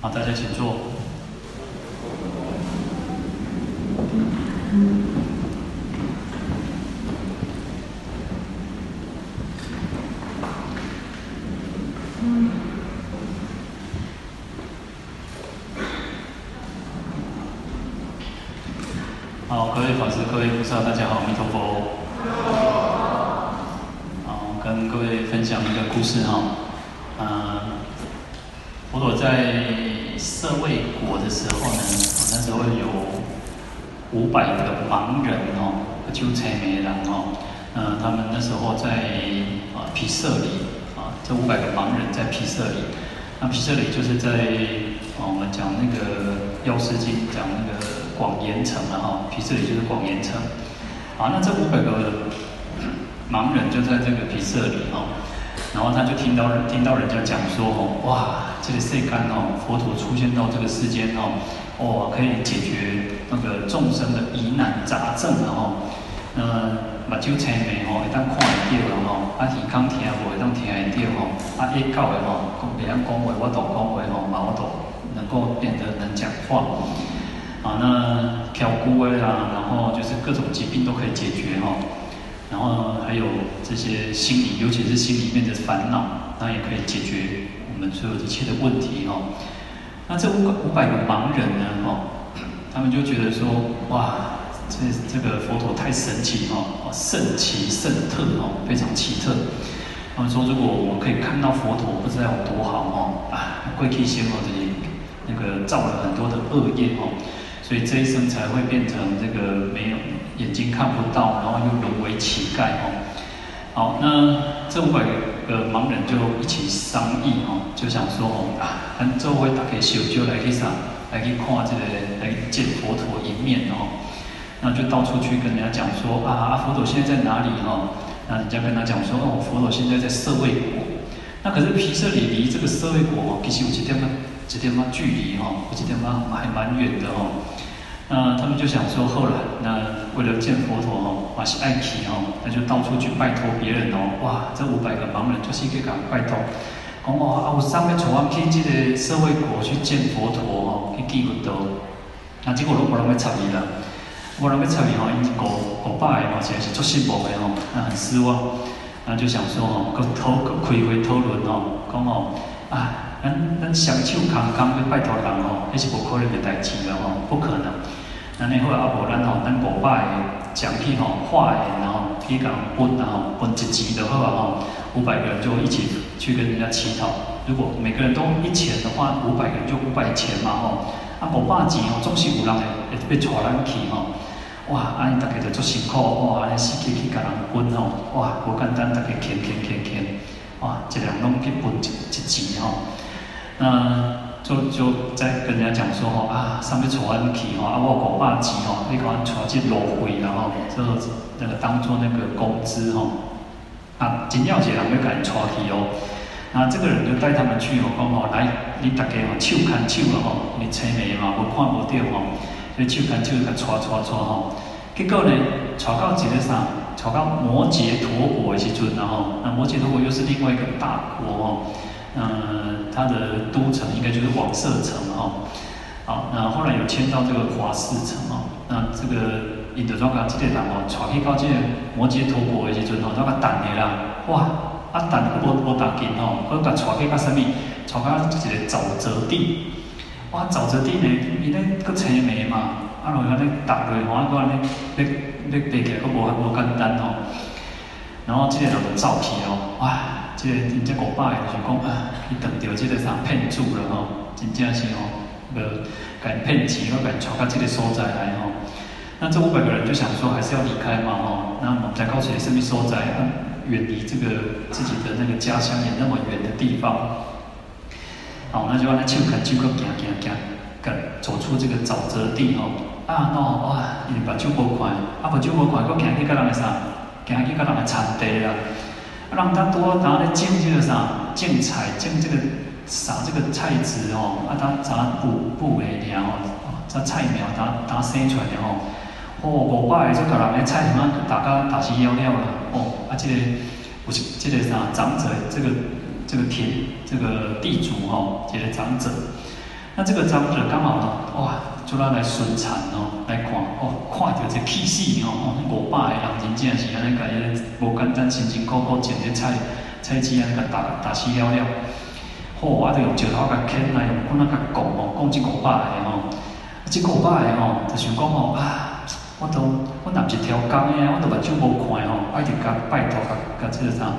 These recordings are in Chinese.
好，大家请坐。好，各位法师、各位菩萨，大家好，阿弥陀佛。好，跟各位分享一个故事哈。嗯，佛陀在社卫国的时候呢，那时候有五百个盲人哦，就才没人哦。嗯，他们那时候在啊皮舍里啊，这五百个盲人在皮舍里。那皮舍里就是在啊，我们讲那个药师经讲那个广严城了哈。皮舍里就是广严城。好，那这五百个盲人就在这个皮舍里哦。然后他就听到听到人家讲说哦，哇，这个世间哦，佛陀出现到这个世间哦，哦，可以解决那个众生的疑难杂症然后，嗯，目睭青眉吼，会当看会到了吼，啊耳孔听无会当听会到吼，啊会教的吼，讲别人讲话我都讲话吼，嘛我都能够变得能讲话，啊，那挑骨的啦，然后就是各种疾病都可以解决吼。然后还有这些心理，尤其是心里面的烦恼，那也可以解决我们所有一切的问题哦。那这五个五百个盲人呢，哦，他们就觉得说，哇，这这个佛陀太神奇哦，圣奇圣特哦，非常奇特。他们说，如果我可以看到佛陀，不知道有多好哦，啊，过去生活这里那个造了很多的恶业哦。所以这一生才会变成这个没有眼睛看不到，然后又沦为乞丐哦。好，那这五百个盲人就一起商议哦，就想说哦啊，咱周围大家小就来去啥，来去看这个，来见佛陀一面哦。那就到处去跟人家讲说啊，佛陀现在在哪里哦？那人家跟他讲说哦，佛陀现在在舍卫国。那可是皮舍里离这个舍卫国哦，其实有几点嘛，几点嘛距离哈，有几点嘛还蛮远的哦。那他们就想说，后来那为了见佛陀哦，哇是爱奇哦，那就到处去拜托别人哦，哇，这五百个盲人就是一个讲拜托，讲哦啊，我上面从我去这个舍卫国去见佛陀哦，去见佛陀，那结果都没人要参与了，没人要参与哦，因为五五百个哦，实是做信佛的哦，那很失望，那就想说哦，个讨个开会讨论哦，讲哦啊。咱咱双手空空去拜托人吼，是无可能的代志了吼，不可能。那你好啊，无咱吼，咱五百个讲去吼，化缘然后去甲分然后分一级的话吼，五百个人就一起去跟人家乞讨。如果每个人都一钱的话，五百个人就五百钱嘛吼。啊，五百钱吼，总是有人会会带咱去吼。哇，安尼大家就足辛苦，哇，安尼死去去甲人分吼，哇，无简单，大家牵牵牵牵，哇，一人拢去分一一级吼。那就就在跟人家讲说吼啊，上面带阮去吼，啊我五百钱吼，你给阮带去路费然后，这那个当做那个工资吼，啊真要一个人要甲伊带去哦，那这个人就带他们去哦，讲吼来，你大家吼手牵手了吼，你青眉嘛，无看无到吼，所以手牵手甲带带带吼，结果呢，带到一个啥，带到摩羯陀国的时阵然后，那摩羯陀国又是另外一个大国哦。嗯，他的都城应该就是王舍城哈。好，那后来有迁到这个华氏城哦。那这个印度庄家这个人哦，带去到这个摩羯陀国的时阵哦，那个等的啦，哇，啊等都无无打紧哦，佮佮带去到什么？带到一个沼泽地，哇，沼泽地呢，伊咧佮青梅嘛，啊，然后安尼踏落，哇，佮安尼，你你爬起来佮无无简单哦。然后这个人就走起哦，哇。这个真正五百个就是讲啊，伊碰到即个啥骗子了吼，真正是吼，呃，甲伊骗钱，佮伊带到即个所在来吼。那这五百个人就想说，还是要离开嘛吼。那我们再告诉你什么所在，啊，远离这个自己的那个家乡也那么远的地方。好，那就按那手牵手，佮行行行，佮走出这个沼泽地吼。啊，喏，哇，伊目睭无看，啊，目睭无看，佮行去佮人个啥，行去佮人个田地啦。让他多拿来种这个啥，种菜，种这个撒这个菜籽哦，啊，他杂补补的苗哦，这菜苗他他生出来的哦，哦，五百个就搞人的菜什么大家打起夭夭了哦，啊，这个不是这个啥长者，这个这个田这个地主哦，这个长者，那这个长者刚好呢，哇，就咱来巡禅哦，来看哦，看到这气势哦，哦五百个人真正是安尼个，无简单，辛辛苦苦种的菜菜籽安尼个打打死了了。好，我就用石头甲钳来，用棍仔甲拱哦，拱这五百个吼，这五百个吼，就想讲吼啊，我都我若一条工诶，我都目睭无看吼，我一直甲拜托甲甲这个啥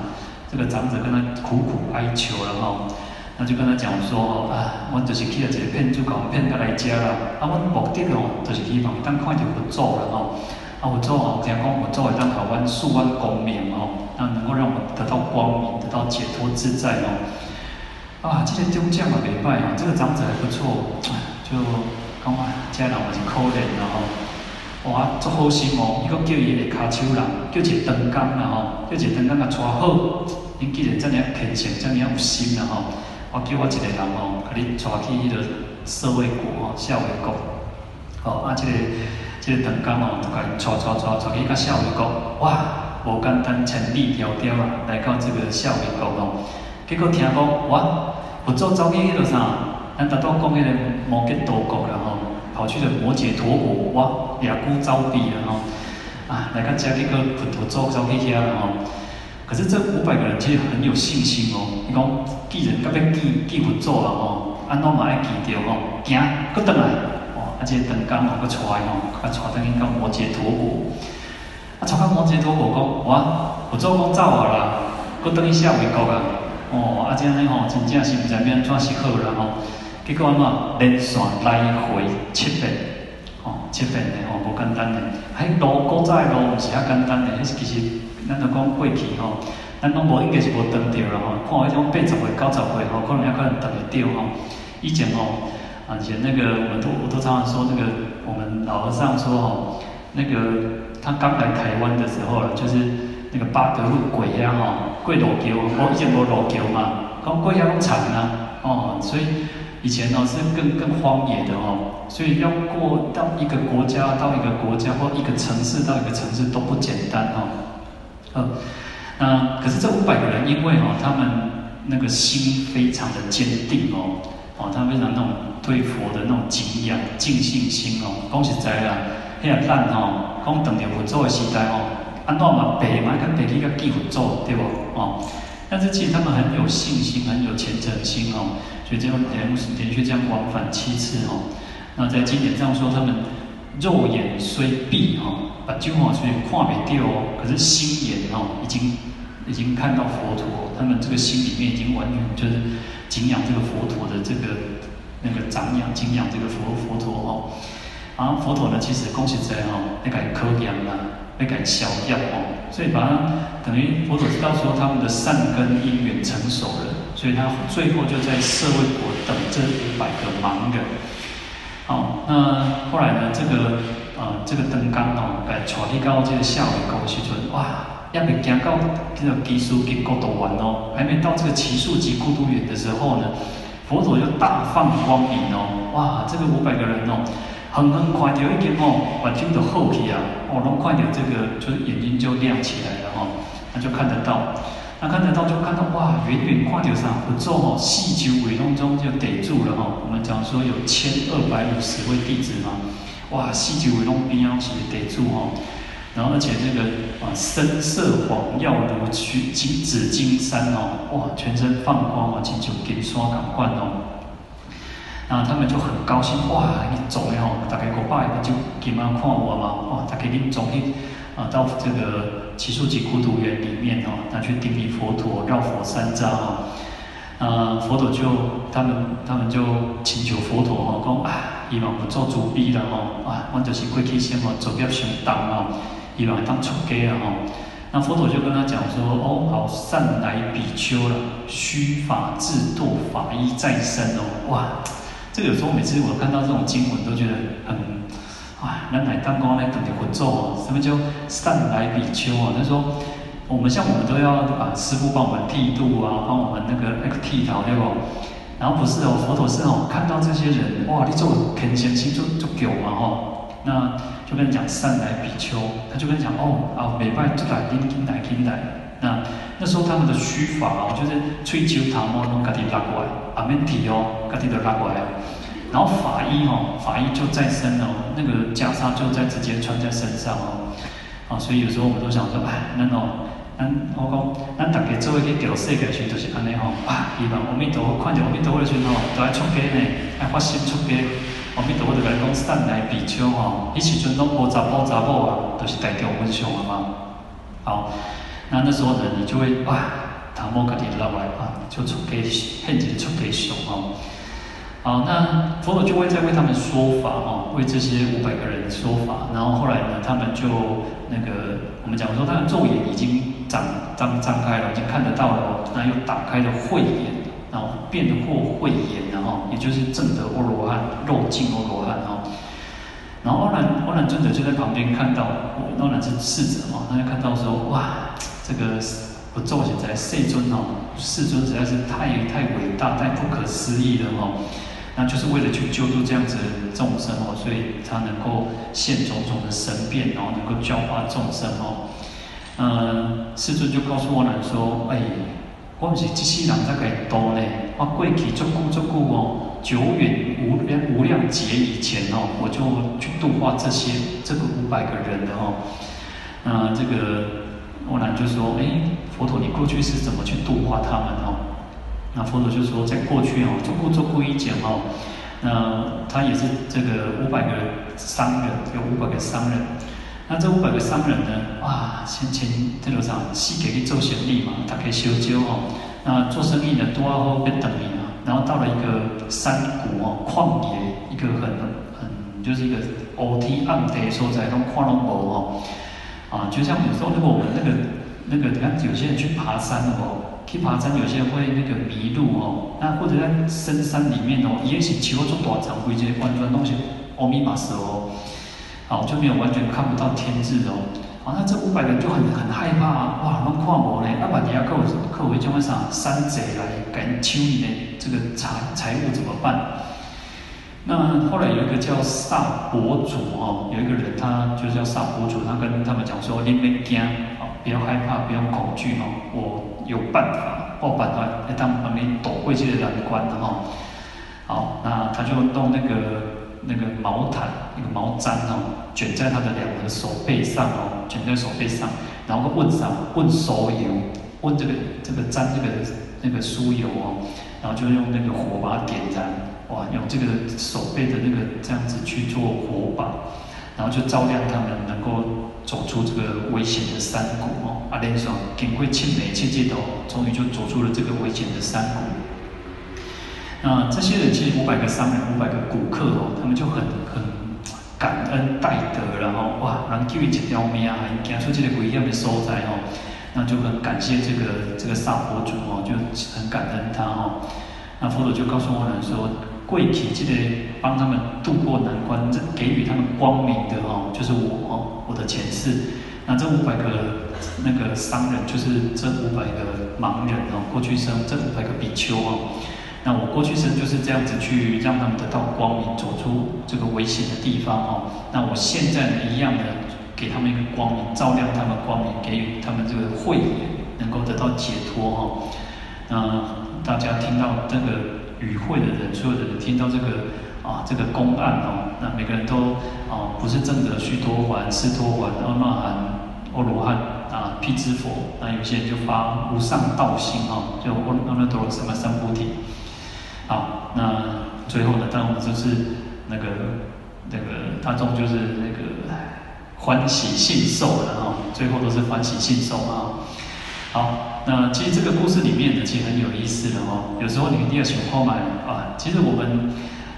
这个长者跟他苦苦哀求了吼，那就跟他讲说啊，我就是去了一个骗子，甲我骗过来遮啦，啊，我目的吼，就是希望当看到佛祖了吼，啊，佛祖吼，听讲佛祖会当台湾数万光明吼，那能够让我得到光明，得到解脱自在哦。啊，这个中将嘛袂歹啊，这个长者还不错，就讲话，这人也是可怜的吼，哇，足好心哦，伊阁叫伊下骹手啦，叫一个长工啦吼，叫一个长工甲带好，恁既然遮尔虔诚，遮尔有心啦吼，我叫我一个人吼，甲你带去迄个舍卫国吼，舍卫国，吼啊，这个这个长工哦，甲伊带带带带去甲舍卫国，哇，无简单，千里迢迢啊，来到这个舍卫国吼。结果听讲，哇，佛祖走去迄个啥，咱大多讲迄个摩羯陀国了吼，跑去了摩羯陀国，哇，野孤走避了吼，啊，来个加这个佛祖走去遐吼。可是这五百个人其实很有信心哦，伊讲既然甲要记记佛祖了吼，安怎嘛爱记着吼，行，搁转来，哦，啊，这个长工哦，搁带吼，搁带等于到摩羯陀国，啊，带到摩羯陀国讲，哇，佛祖讲走啊啦，搁等于舍卫国啊。哦，啊，这安尼吼，真正是毋知要安怎是好啦吼。结果安怎连续来回七遍，吼，七遍的吼，无简单的。迄路古早的路毋是遐简单的，迄是其实咱着讲过去吼，咱拢无应该是无断掉啦吼。看迄种八十岁、九十岁吼，可能也可能断得掉吼。以前吼，啊，以前那个我们都我都常常说，那个我们老和尚说吼，那个他刚来台湾的时候了，就是。那个八德路鬼呀吼，过路桥，我以前无路桥嘛，讲过遐拢田啊，哦，所以以前哦是更更荒野的哦，所以要过到一个国家到一个国家或一个城市到一个城市都不简单哦，嗯，那可是这五百个人，因为哦他们那个心非常的坚定哦，哦，他们非常那种对佛的那种敬仰、敬信心哦，讲实在啦，遐咱吼，讲当年佛祖的时代哦。安怎嘛白嘛，跟白去个记佛祖，对不？哦，但是其实他们很有信心，很有虔诚心哦，所以这样连连续这样往返七次哦。那在经典上说，他们肉眼虽闭哈，把旧话虽看不掉哦，可是心眼哦，已经已经看到佛陀，他们这个心里面已经完全就是敬仰这个佛陀的这个那个长养敬仰这个佛佛陀哦。然后佛陀呢，其实恭喜在哦，那个可养了。会感消掉哦，所以把它等于佛陀知道说他们的善根因缘成熟了，所以他最后就在社会国等这五百个盲人。好，那后来呢，这个呃这个长工哦，来带去到这个舍卫国时阵，哇，还没行到这个只树给孤独园哦，还没到这个只树给孤独园的时候呢，佛陀就大放光明哦，哇，这个五百个人哦。横横看到已经哦，眼睛都好起啊！哦，拢看到这个，就是眼睛就亮起来了哦，那就看得到，那看得到就看到哇，远远看到啥？佛祖吼，四周围当中就逮住了吼。我们讲说有千二百五十位弟子嘛，哇，四周围拢边要是逮住吼，然后而且那个啊，身色黄耀如去金紫金山哦，哇，全身放光哦，亲像金山同款哦。然后他们就很高兴，哇！你走了吼，大概过百年就给妈看我嘛，哇！他给你走去啊，到这个奇树集孤独园里面哦，他去顶礼佛陀，绕佛三匝哦。呃，佛陀就他们他们就请求佛陀哦，讲啊，希望不做主逼了哦，啊，我就是过去先哦，做业上当哦，希望当出家啊哦。那佛陀就跟他讲说，哦，好，善来比丘了，须发自堕，法衣再生哦，哇！这个有时候每次我看到这种经文，都觉得很，啊，原来刚刚那等的佛咒哦，什么叫善来比丘啊？他说，我们像我们都要把，师父帮我们剃度啊，帮我们那个那个剃头对不？然后不是哦，佛陀是哦，看到这些人，哇，你做肯虔心就就给嘛哈，那就跟你讲善来比丘，他就跟你讲哦，啊，每拜就来听听来听来。那那时候他们的须发哦，就是吹球头毛拢家己拉过来，阿免剃哦，家己都拉过来。然然后法医哦，法医就在身哦，那个袈裟就在直接穿在身上哦，啊，所以有时候我们都想说，哎，那哦，咱我讲，咱大家做一去叫世界时，就是安尼吼，啊，希望阿弥陀佛看着阿弥陀佛的时候，都爱出家呢，爱发心出家，阿弥陀佛就来讲善来比丘吼，迄时阵拢无查甫查某啊，都是大众分享的嘛，好，那那时候呢，你就会哇。唐摩格提拉来啊，就出家现前出给熊哦。好，那佛陀就会在为他们说法哦，为这些五百个人说法。然后后来呢，他们就那个我们讲说，他的肉眼已经张张张开了，已经看得到了哦。那又打开了慧眼，然后变获慧眼，然后也就是证得阿罗汉，肉尽阿罗汉哦。然后阿难阿难尊者就在旁边看到，阿难是侍者嘛，他就看到说，哇，这个。我做起来，世尊哦，世尊实在是太太伟大、太不可思议了哦。那就是为了去救助这样子的众生哦，所以他能够现种种的神变，然后能够教化众生哦。嗯，世尊就告诉阿难说：“哎，我不是机器人在给多呢，我过去做过做过哦，久远无量无量劫以前哦，我就去度化这些这个五百个人的哦。嗯这个。”阿难就说：“哎，佛陀，你过去是怎么去度化他们哦？”那佛陀就说：“在过去哦，做过做过一讲哦，那他也是这个五百个商人，有五百个商人。那这五百个商人呢，哇，先前这路上西给去做生意嘛，他可以修究哦。那做生意呢，多啊后变等你啊，然后到了一个山谷哦，旷野，一个很很就是一个乌天暗地所在，拢看拢无哦。”啊，就像有时候，如果我们那个那个，你看有些人去爬山哦，去爬山，有些会那个迷路哦。那或者在深山里面哦，也许骑过做短长，会这些弯弯东西，阿弥陀佛哦，好就没有完全看不到天日哦。好，那这五百人就很很害怕啊，哇，那跨模呢？那万一要客客户就会啥山贼来敢抢你的这个财财物怎么办？那后来有一个叫萨博主哦，有一个人他就是叫萨博主，他跟他们讲说：“你别惊，哦，不要害怕，不要恐惧哦，我有办法，我办法来他们旁边躲过去的难关的哈。”好，那他就弄那个那个毛毯，那个毛毡哦，卷在他的两个手背上哦，卷在手背上，然后问上问酥油，问这个这个沾这个那个酥油哦，然后就用那个火把它点燃。哇，用这个手背的那个这样子去做火把，然后就照亮他们，能够走出这个危险的山谷哦。阿连说，经过千雷千劫的，终于就走出了这个危险的山谷。那这些人其实五百个商人，五百个顾客哦，他们就很很感恩戴德，然后哇，能救一条命啊，还行出这个危险的所在哦，那就很感谢这个这个萨婆主哦，就很感恩他哦。那佛陀就告诉我们说。贵体记得帮他们渡过难关，这给予他们光明的哦，就是我哦，我的前世。那这五百个那个商人，就是这五百个盲人哦，过去生这五百个比丘哦。那我过去生就是这样子去让他们得到光明，走出这个危险的地方哦。那我现在呢，一样的给他们一个光明，照亮他们光明，给予他们这个慧眼，能够得到解脱哦。那大家听到这个。与会的人，所有的人听到这个啊，这个公案哦，那每个人都啊，不是正得须陀洹、斯陀洹、阿那含、阿罗汉啊、辟支佛，那有些人就发无上道心哦，就阿阿耨多罗什么三菩提。好，那最后呢，当然我们就是那个那个大众就是那个欢喜信受的哈，最后都是欢喜信受啊。好，那其实这个故事里面呢，其实很有意思的哦。有时候你一定要学后来啊，其实我们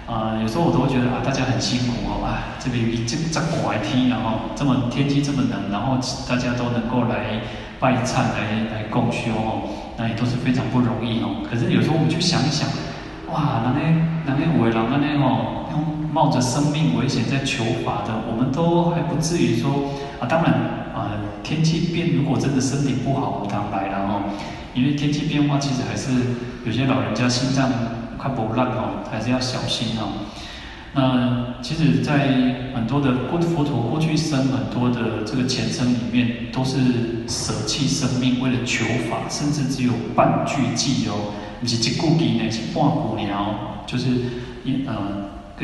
啊，有时候我都会觉得啊，大家很辛苦哦，啊，这边这这拐天，然后这么天气这么冷，然后大家都能够来拜忏来来共修哦，那也都是非常不容易哦。可是有时候我们去想一想，哇，那那那那伟人那那哦，冒着生命危险在求法的，我们都还不至于说啊，当然。啊，天气变，如果真的身体不好，我坦白了哦，因为天气变化，其实还是有些老人家心脏快不烂哦，还是要小心哦。那其实，在很多的过佛陀过去生很多的这个前生里面，都是舍弃生命为了求法，甚至只有半句偈哦，不是一句偈呢，是半句鸟，就是一呃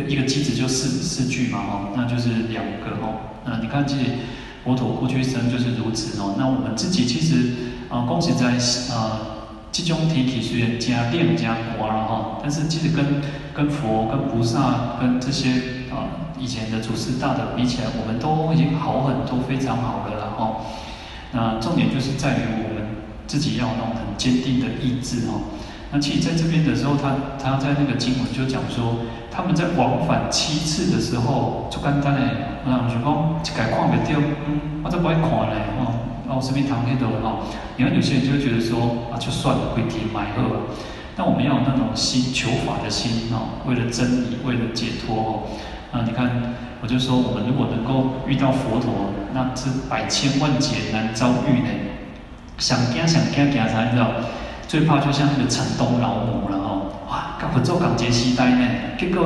一个机子就四四句嘛哦，那就是两个哦。那你看，其实佛陀过去生就是如此哦。那我们自己其实啊，恭喜在啊，这种体体虽然加量加广了哈，但是其实跟跟佛、跟菩萨、跟这些啊以前的祖师大德比起来，我们都已经好很多，非常好的了哈。那重点就是在于我们自己要那种很坚定的意志哈。那其实在这边的时候，他他在那个经文就讲说，他们在往返七次的时候，就简单的，我想就讲，一概看不掉，嗯，我都不爱看嘞，哦，我，身边堂内的哦，你看有些人就会觉得说，啊，就算了，会听买喝。但我们要有那种心求法的心哦，为了真理，为了解脱哦。啊，你看，我就说，我们如果能够遇到佛陀，那是百千万劫难遭遇呢。想惊想惊惊啥，你知道？最怕就像那个城东老母了哦，哇，甲佛祖共一个时代呢，结果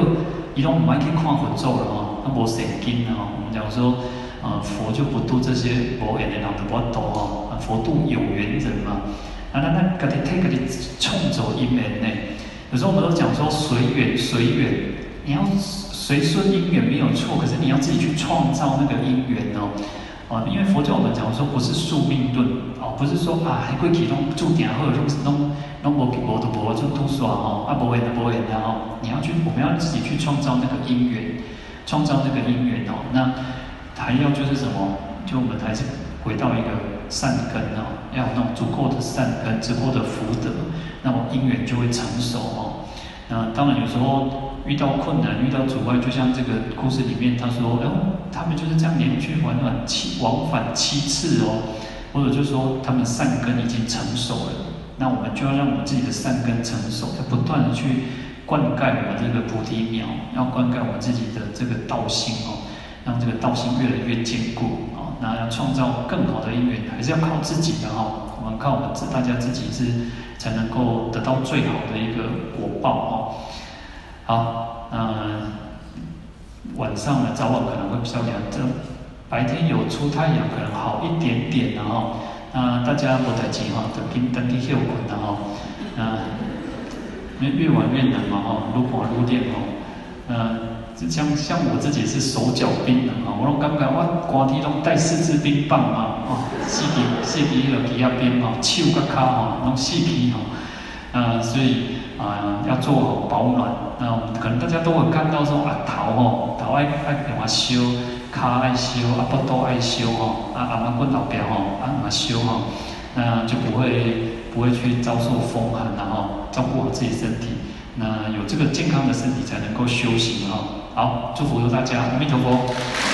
伊拢唔爱去看佛祖了哦，他无神经了哦。我们讲说，呃，佛就不度这些无缘的人，就不度哦，佛度有缘人嘛。啊，那那家己替家己创造因缘呢？有时候我们都讲说随缘随缘，你要随顺因缘没有错，可是你要自己去创造那个因缘哦。哦，因为佛教我们讲说不是宿命论，哦，不是说啊，还过去拢注定好，拢拢拢无无就无就拄煞吼，啊无缘的无缘然后，你要去，我们要自己去创造那个因缘，创造那个因缘哦。那还要就是什么？就我们还是回到一个善根哦，要有那种足够的善根，足够的福德，那么因缘就会成熟哦。那当然有时候。遇到困难，遇到阻碍，就像这个故事里面他说，哦，他们就是这样连续往返七往返七次哦，或者就说他们善根已经成熟了，那我们就要让我们自己的善根成熟，要不断的去灌溉我们这个菩提苗，要灌溉我们自己的这个道心哦，让这个道心越来越坚固哦，那要创造更好的因缘，还是要靠自己的哈，我们靠我们自大家自己是才能够得到最好的一个果报哦。好，嗯，晚上呢，早晚可能会比较凉，这白天有出太阳可能好一点点的哈。那大家不太急哈，等天等天休困的哈。嗯，因为越晚越冷嘛哈，愈寒愈冷哦。嗯，像像我自己是手脚冰冷哈，我拢感觉我寒天拢带四支冰棒嘛，哦，四支四支那个气压冰嘛，手甲脚哈，拢四支哈。嗯，所以。啊，要做好保暖。那我们可能大家都会看到说啊，头吼，头爱爱用啊烧，脚爱烧，啊腹肚爱烧吼，啊阿妈滚老表吼，啊嘛烧吼，那就不会不会去遭受风寒，然后照顾好自己身体。那有这个健康的身体才能够修行哈。好，祝福大家，阿弥陀佛。